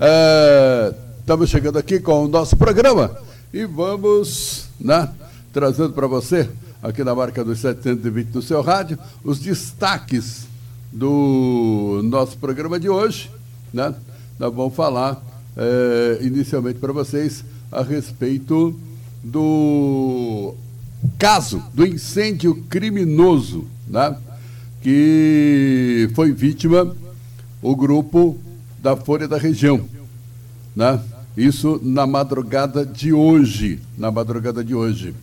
É, estamos chegando aqui com o nosso programa e vamos né, trazendo para você, aqui na marca dos 720 no seu rádio, os destaques do nosso programa de hoje. Né? Nós vamos falar é, inicialmente para vocês a respeito do caso do incêndio criminoso, né? que foi vítima o grupo da Folha da Região. Né? Isso na madrugada de hoje. Na madrugada de hoje.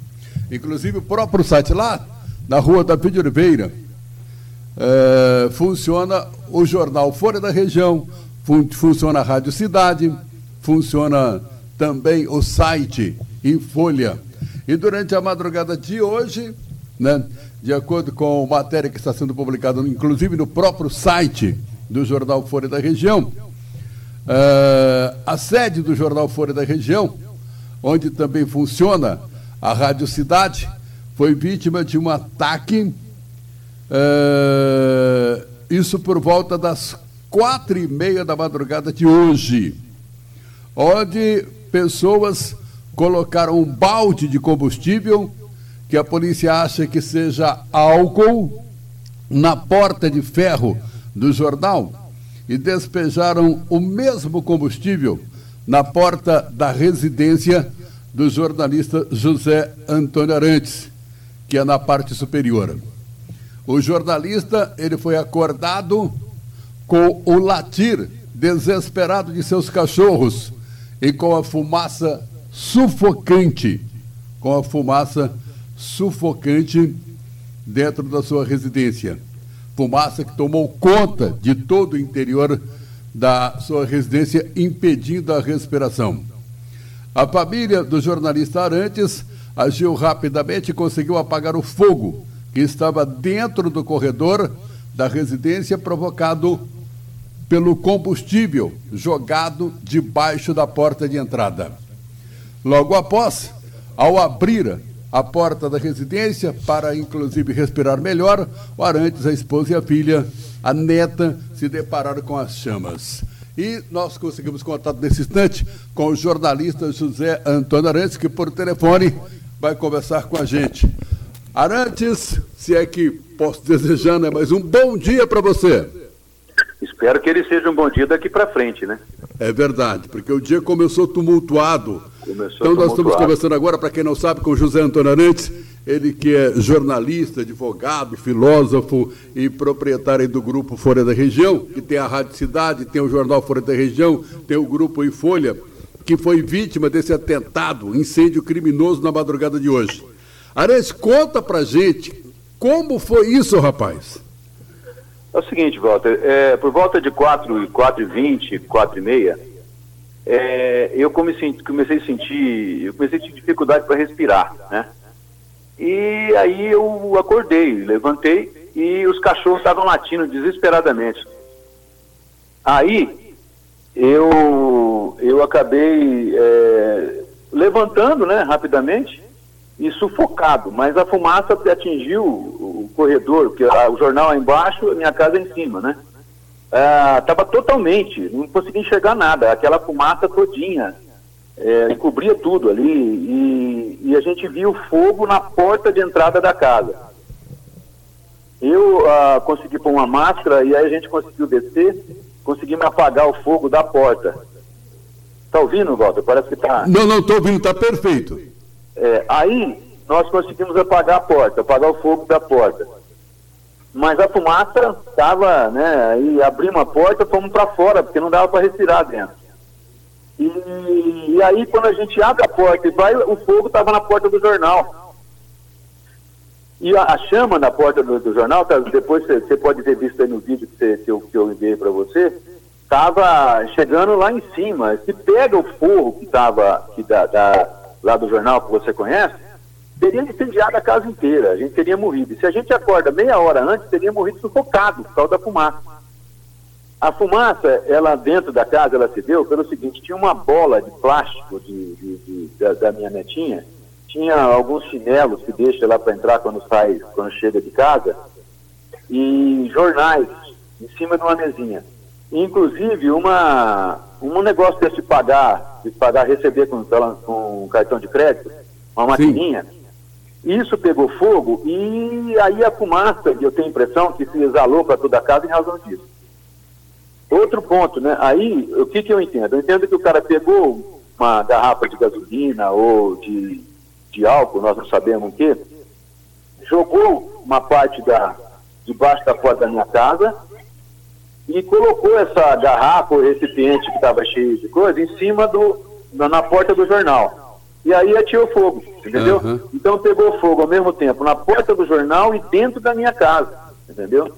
Inclusive o próprio site lá, na rua da Pide Oliveira, é, funciona o jornal Folha da Região, fun funciona a Rádio Cidade, funciona também o site em Folha. E durante a madrugada de hoje, né, de acordo com matéria que está sendo publicada, inclusive no próprio site do Jornal Folha da Região, uh, a sede do Jornal Folha da Região, onde também funciona a Rádio Cidade, foi vítima de um ataque, uh, isso por volta das quatro e meia da madrugada de hoje, onde pessoas colocaram um balde de combustível que a polícia acha que seja álcool na porta de ferro do jornal e despejaram o mesmo combustível na porta da residência do jornalista José Antônio Arantes, que é na parte superior. O jornalista, ele foi acordado com o latir desesperado de seus cachorros e com a fumaça sufocante, com a fumaça sufocante dentro da sua residência. Fumaça que tomou conta de todo o interior da sua residência, impedindo a respiração. A família do jornalista Arantes agiu rapidamente e conseguiu apagar o fogo que estava dentro do corredor da residência, provocado pelo combustível jogado debaixo da porta de entrada. Logo após, ao abrir a porta da residência para, inclusive, respirar melhor. O Arantes, a esposa e a filha, a neta, se depararam com as chamas. E nós conseguimos contato nesse instante com o jornalista José Antônio Arantes, que por telefone vai conversar com a gente. Arantes, se é que posso desejar, né? Mas um bom dia para você. Espero que ele seja um bom dia daqui para frente, né? É verdade, porque o dia começou tumultuado Começou então nós estamos conversando agora, para quem não sabe, com José Antônio Arantes, ele que é jornalista, advogado, filósofo e proprietário do grupo Folha da Região, que tem a Rádio Cidade, tem o jornal Folha da Região, tem o grupo em Folha, que foi vítima desse atentado, incêndio criminoso na madrugada de hoje. Arantes, conta pra gente como foi isso, rapaz. É o seguinte, Walter, é, por volta de 4, 4 e 20, 4 e meia, é, eu comecei, comecei a sentir, eu comecei a sentir dificuldade para respirar, né? E aí eu acordei, levantei e os cachorros estavam latindo desesperadamente. Aí eu eu acabei é, levantando, né, rapidamente e sufocado, mas a fumaça atingiu o corredor, que o jornal é embaixo, a minha casa é em cima, né? Estava ah, totalmente, não conseguia enxergar nada, aquela fumaça todinha, é, cobria tudo ali, e, e, a gente viu fogo na porta de entrada da casa. Eu ah, consegui pôr uma máscara e aí a gente conseguiu descer, conseguimos apagar o fogo da porta. Tá ouvindo, Walter? Parece que tá. Não, não, tô ouvindo, tá perfeito. É, aí nós conseguimos apagar a porta, apagar o fogo da porta mas a fumaça estava, né, aí abrimos a porta, fomos para fora, porque não dava para respirar dentro. E, e, aí quando a gente abre a porta e vai, o fogo estava na porta do jornal. E a, a chama na porta do, do jornal, tá, depois você pode ter visto aí no vídeo que, cê, que, eu, que eu enviei para você, estava chegando lá em cima. Se pega o fogo que estava da, da, lá do jornal que você conhece, teria incendiado a casa inteira, a gente teria morrido. E se a gente acorda meia hora antes, teria morrido sufocado por causa da fumaça. A fumaça, ela dentro da casa, ela se deu pelo seguinte, tinha uma bola de plástico de, de, de, da, da, minha netinha, tinha alguns chinelos que deixa lá para entrar quando sai, quando chega de casa, e jornais em cima de uma mesinha. Inclusive, uma, um negócio desse de pagar, de pagar, receber com, com cartão de crédito, uma maquininha, isso pegou fogo e aí a fumaça, eu tenho a impressão que se exalou para toda a casa em razão disso. Outro ponto, né? Aí, o que, que eu entendo? Eu entendo que o cara pegou uma garrafa de gasolina ou de, de álcool, nós não sabemos o que, jogou uma parte da, debaixo da porta da minha casa e colocou essa garrafa, o recipiente que estava cheio de coisa, em cima do, na, na, porta do jornal. E aí atirou fogo, entendeu? Uhum. Então pegou fogo ao mesmo tempo na porta do jornal e dentro da minha casa, entendeu?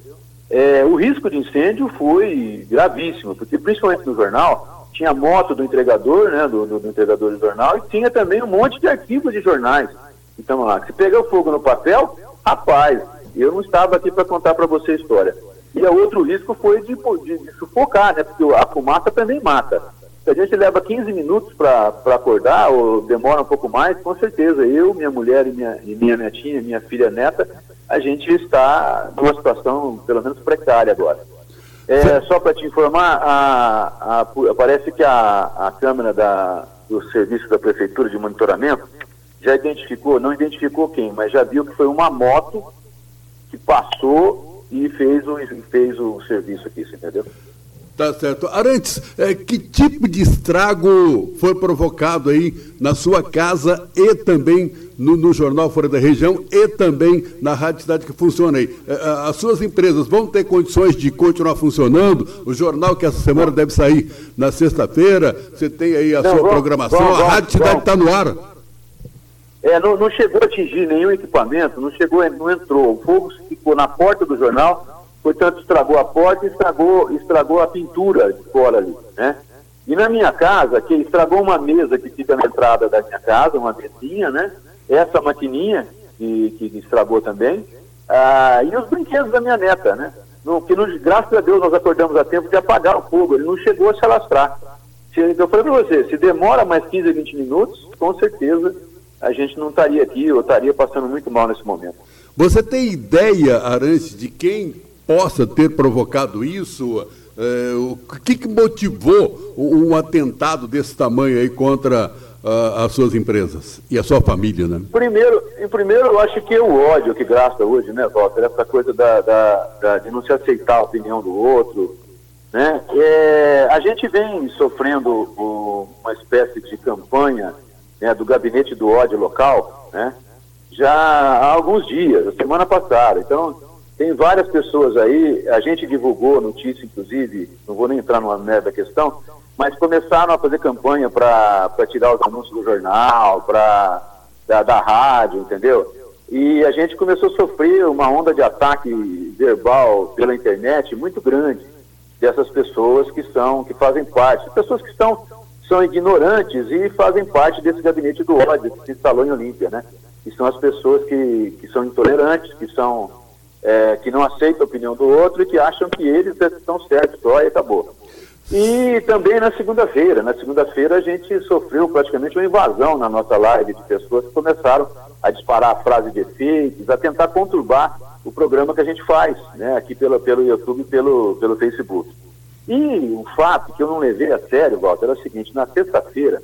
É, o risco de incêndio foi gravíssimo, porque principalmente no jornal, tinha moto do entregador, né, do, do, do entregador do jornal, e tinha também um monte de arquivos de jornais. Então lá, se pegou fogo no papel, rapaz, eu não estava aqui para contar para você a história. E o outro risco foi de, de, de, sufocar, né? Porque a fumaça também mata. Se a gente leva 15 minutos para acordar, ou demora um pouco mais, com certeza, eu, minha mulher e minha, e minha netinha, minha filha neta, a gente está numa situação, pelo menos, precária agora. É, só para te informar, a, a, parece que a, a Câmara da, do Serviço da Prefeitura de Monitoramento já identificou, não identificou quem, mas já viu que foi uma moto que passou e fez o, fez o serviço aqui, entendeu? Tá certo. Arantes, é, que tipo de estrago foi provocado aí na sua casa e também no, no, Jornal Fora da Região e também na Rádio Cidade que funciona aí? É, as suas empresas vão ter condições de continuar funcionando? O jornal que essa semana deve sair na sexta-feira, você tem aí a Não, sua vamos, programação, vamos, a Rádio Cidade está no ar. É, não, não, chegou a atingir nenhum equipamento, não chegou, não entrou. O fogo ficou na porta do jornal, portanto estragou a porta e estragou, estragou a pintura de fora ali, né? E na minha casa, que estragou uma mesa que fica na entrada da minha casa, uma mesinha, né? Essa maquininha que, que estragou também. Ah, e os brinquedos da minha neta, né? No, que no, graças a Deus nós acordamos a tempo de apagar o fogo, ele não chegou a se alastrar. Eu falei para você, se demora mais 15, 20 minutos, com certeza a gente não estaria aqui ou estaria passando muito mal nesse momento. Você tem ideia, Arantes, de quem possa ter provocado isso? É, o que, que motivou um atentado desse tamanho aí contra uh, as suas empresas e a sua família, né? Primeiro, em primeiro, eu acho que é o ódio que gasta hoje, né, Walter? Essa coisa da, da, da, de não se aceitar a opinião do outro, né? É, a gente vem sofrendo uma espécie de campanha né, do gabinete do ódio local, né, já há alguns dias, semana passada. Então, tem várias pessoas aí, a gente divulgou notícia, inclusive, não vou nem entrar numa merda questão, mas começaram a fazer campanha para tirar os anúncios do jornal, para da, da rádio, entendeu? E a gente começou a sofrer uma onda de ataque verbal pela internet muito grande dessas pessoas que são, que fazem parte, pessoas que estão são ignorantes e fazem parte desse gabinete do ódio que se instalou em Olímpia, né? Que são as pessoas que, que são intolerantes, que são é, que não aceitam a opinião do outro e que acham que eles estão certos só e acabou. E também na segunda-feira, na segunda-feira a gente sofreu praticamente uma invasão na nossa live de pessoas que começaram a disparar frases de efeitos, a tentar conturbar o programa que a gente faz, né, aqui pelo, pelo YouTube e pelo, pelo Facebook. E o fato que eu não levei a sério, Walter, é o seguinte, na sexta-feira,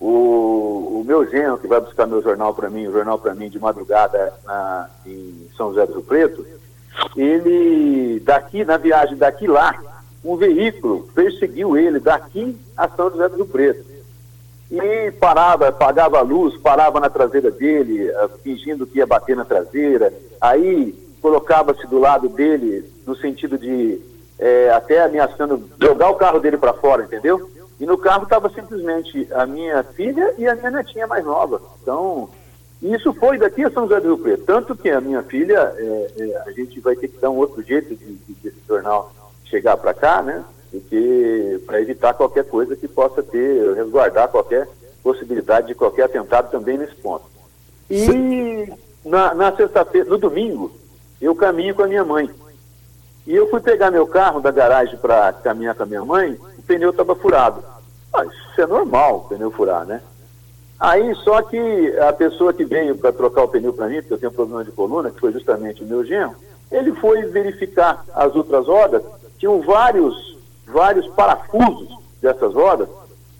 o, o, meu genro, que vai buscar meu jornal para mim, o jornal para mim de madrugada na, em São José do Rio Preto, ele, daqui, na viagem daqui lá, um veículo perseguiu ele daqui a São José do Rio Preto. E parava, apagava a luz, parava na traseira dele, eh, fingindo que ia bater na traseira, aí colocava-se do lado dele no sentido de é, até ameaçando jogar o carro dele para fora, entendeu? E no carro estava simplesmente a minha filha e a minha netinha mais nova. Então, isso foi daqui a São José do Rio Preto. Tanto que a minha filha, é, é, a gente vai ter que dar um outro jeito de, de desse jornal chegar para cá, né? Porque para evitar qualquer coisa que possa ter, resguardar qualquer possibilidade de qualquer atentado também nesse ponto. E na, na sexta-feira, no domingo, eu caminho com a minha mãe. E eu fui pegar meu carro da garagem para caminhar com a minha mãe, o pneu estava furado. Ah, isso é normal, o pneu furar, né? Aí, só que a pessoa que veio para trocar o pneu para mim, porque eu tenho problema de coluna, que foi justamente o meu genro, ele foi verificar as outras rodas, tinham vários, vários parafusos dessas rodas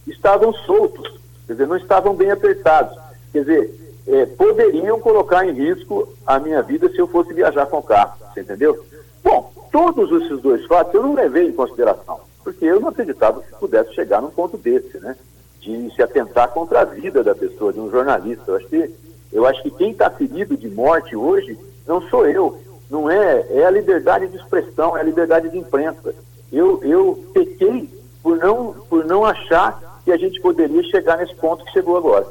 estavam soltos, quer dizer, não estavam bem apertados. Quer dizer, é, poderiam colocar em risco a minha vida se eu fosse viajar com o carro, você entendeu? Bom, todos esses dois fatos eu não levei em consideração, porque eu não acreditava que pudesse chegar num ponto desse, né? De se atentar contra a vida da pessoa, de um jornalista. Eu acho que, eu acho que quem está ferido de morte hoje não sou eu, não é, é a liberdade de expressão, é a liberdade de imprensa. Eu, eu pequei por não, por não achar que a gente poderia chegar nesse ponto que chegou agora.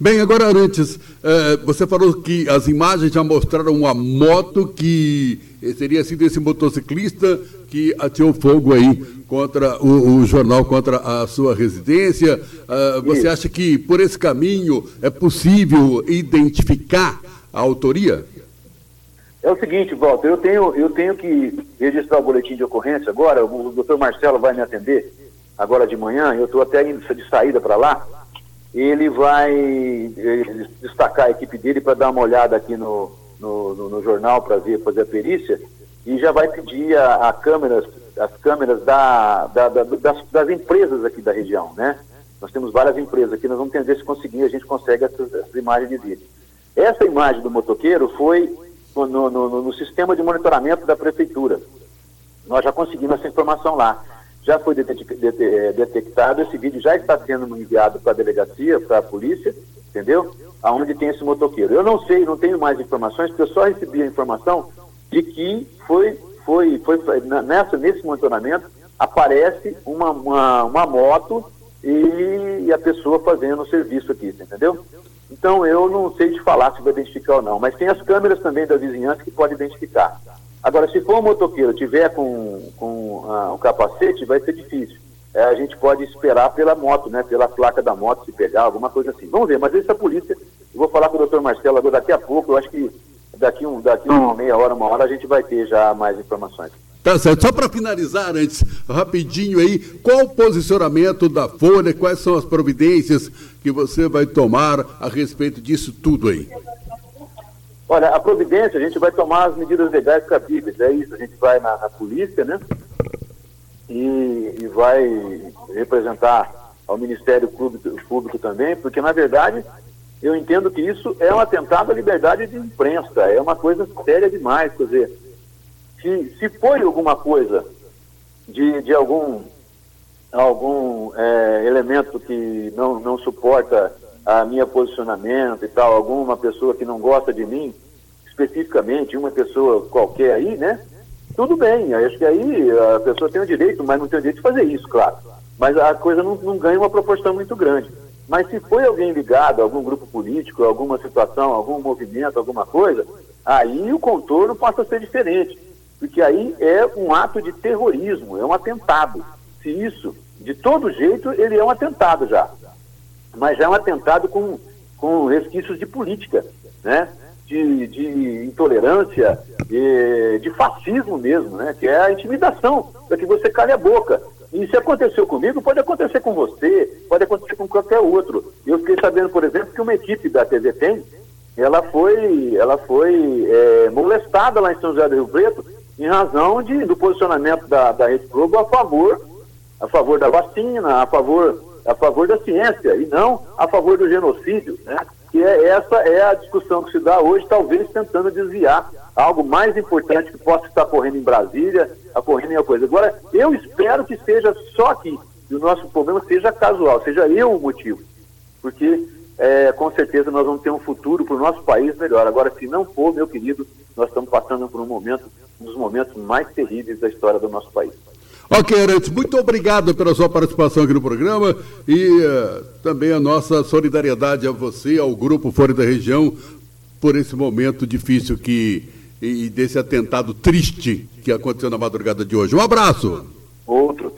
Bem, agora antes, eh, você falou que as imagens já mostraram uma moto que teria sido esse motociclista que atirou fogo aí contra o, o jornal, contra a sua residência. Uh, você Isso. acha que por esse caminho é possível identificar a autoria? É o seguinte, Walter, eu tenho, eu tenho que registrar o boletim de ocorrência agora, o doutor Marcelo vai me atender agora de manhã, eu estou até indo de saída para lá ele vai eh, destacar a equipe dele para dar uma olhada aqui no, no, no, no jornal para ver, fazer a perícia, e já vai pedir a, a câmeras, as câmeras da, da, da, das, das, empresas aqui da região, né? Nós temos várias empresas aqui, nós vamos tentar se conseguir, a gente consegue essas, essas imagens de vídeo. Essa imagem do motoqueiro foi no, no, no, no sistema de monitoramento da prefeitura. Nós já conseguimos essa informação lá já foi eh, detectado, esse vídeo já está sendo enviado para a delegacia, para a polícia, entendeu? Aonde tem esse motoqueiro. Eu não sei, não tenho mais informações, porque eu só recebi a informação de que foi, foi, foi nessa, nesse monitoramento aparece uma, uma, uma moto e a pessoa fazendo o serviço aqui, entendeu? Então eu não sei te falar se vai identificar ou não, mas tem as câmeras também da vizinhança que pode identificar. Agora, se for um motoqueiro tiver com, com ah, um capacete, vai ser difícil. É, a gente pode esperar pela moto, né? Pela placa da moto, se pegar, alguma coisa assim. Vamos ver, mas essa polícia, eu vou falar com o doutor Marcelo agora daqui a pouco, eu acho que daqui, um, daqui uma meia hora, uma hora, a gente vai ter já mais informações. Tá certo. Só para finalizar antes, rapidinho aí, qual o posicionamento da Folha, quais são as providências que você vai tomar a respeito disso tudo aí? Olha, a providência, a gente vai tomar as medidas legais cabíveis, é isso, a gente vai na, na polícia, né? E, e, vai representar ao Ministério Público, Público também, porque na verdade eu entendo que isso é um atentado à liberdade de imprensa, é uma coisa séria demais, quer dizer, se, se foi alguma coisa de, de algum, algum é, elemento que não, não suporta a minha posicionamento e tal, alguma pessoa que não gosta de mim, especificamente, uma pessoa qualquer aí, né? Tudo bem, acho que aí a pessoa tem o direito, mas não tem o direito de fazer isso, claro. Mas a coisa não, não ganha uma proporção muito grande. Mas se foi alguém ligado a algum grupo político, alguma situação, algum movimento, alguma coisa, aí o contorno passa a ser diferente. Porque aí é um ato de terrorismo, é um atentado. Se isso, de todo jeito, ele é um atentado já mas é um atentado com, com resquícios de política, né? de, de intolerância, de, de fascismo mesmo, né? que é a intimidação, para que você cale a boca. E se aconteceu comigo, pode acontecer com você, pode acontecer com qualquer outro. Eu fiquei sabendo, por exemplo, que uma equipe da TV Tem, ela foi, ela foi é, molestada lá em São José do Rio Preto em razão de, do posicionamento da, da Rede Globo a favor, a favor da vacina, a favor a favor da ciência e não a favor do genocídio, né? Que é, essa é a discussão que se dá hoje, talvez tentando desviar algo mais importante que possa estar ocorrendo em Brasília, ocorrendo em alguma coisa. Agora, eu espero que seja só aqui, e o nosso problema seja casual, seja eu o motivo, porque é, com certeza nós vamos ter um futuro para o nosso país melhor. Agora, se não for, meu querido, nós estamos passando por um momento, um dos momentos mais terríveis da história do nosso país. Ok, Arantes, muito obrigado pela sua participação aqui no programa e uh, também a nossa solidariedade a você, ao Grupo Fora da Região, por esse momento difícil que e desse atentado triste que aconteceu na madrugada de hoje. Um abraço. Outro.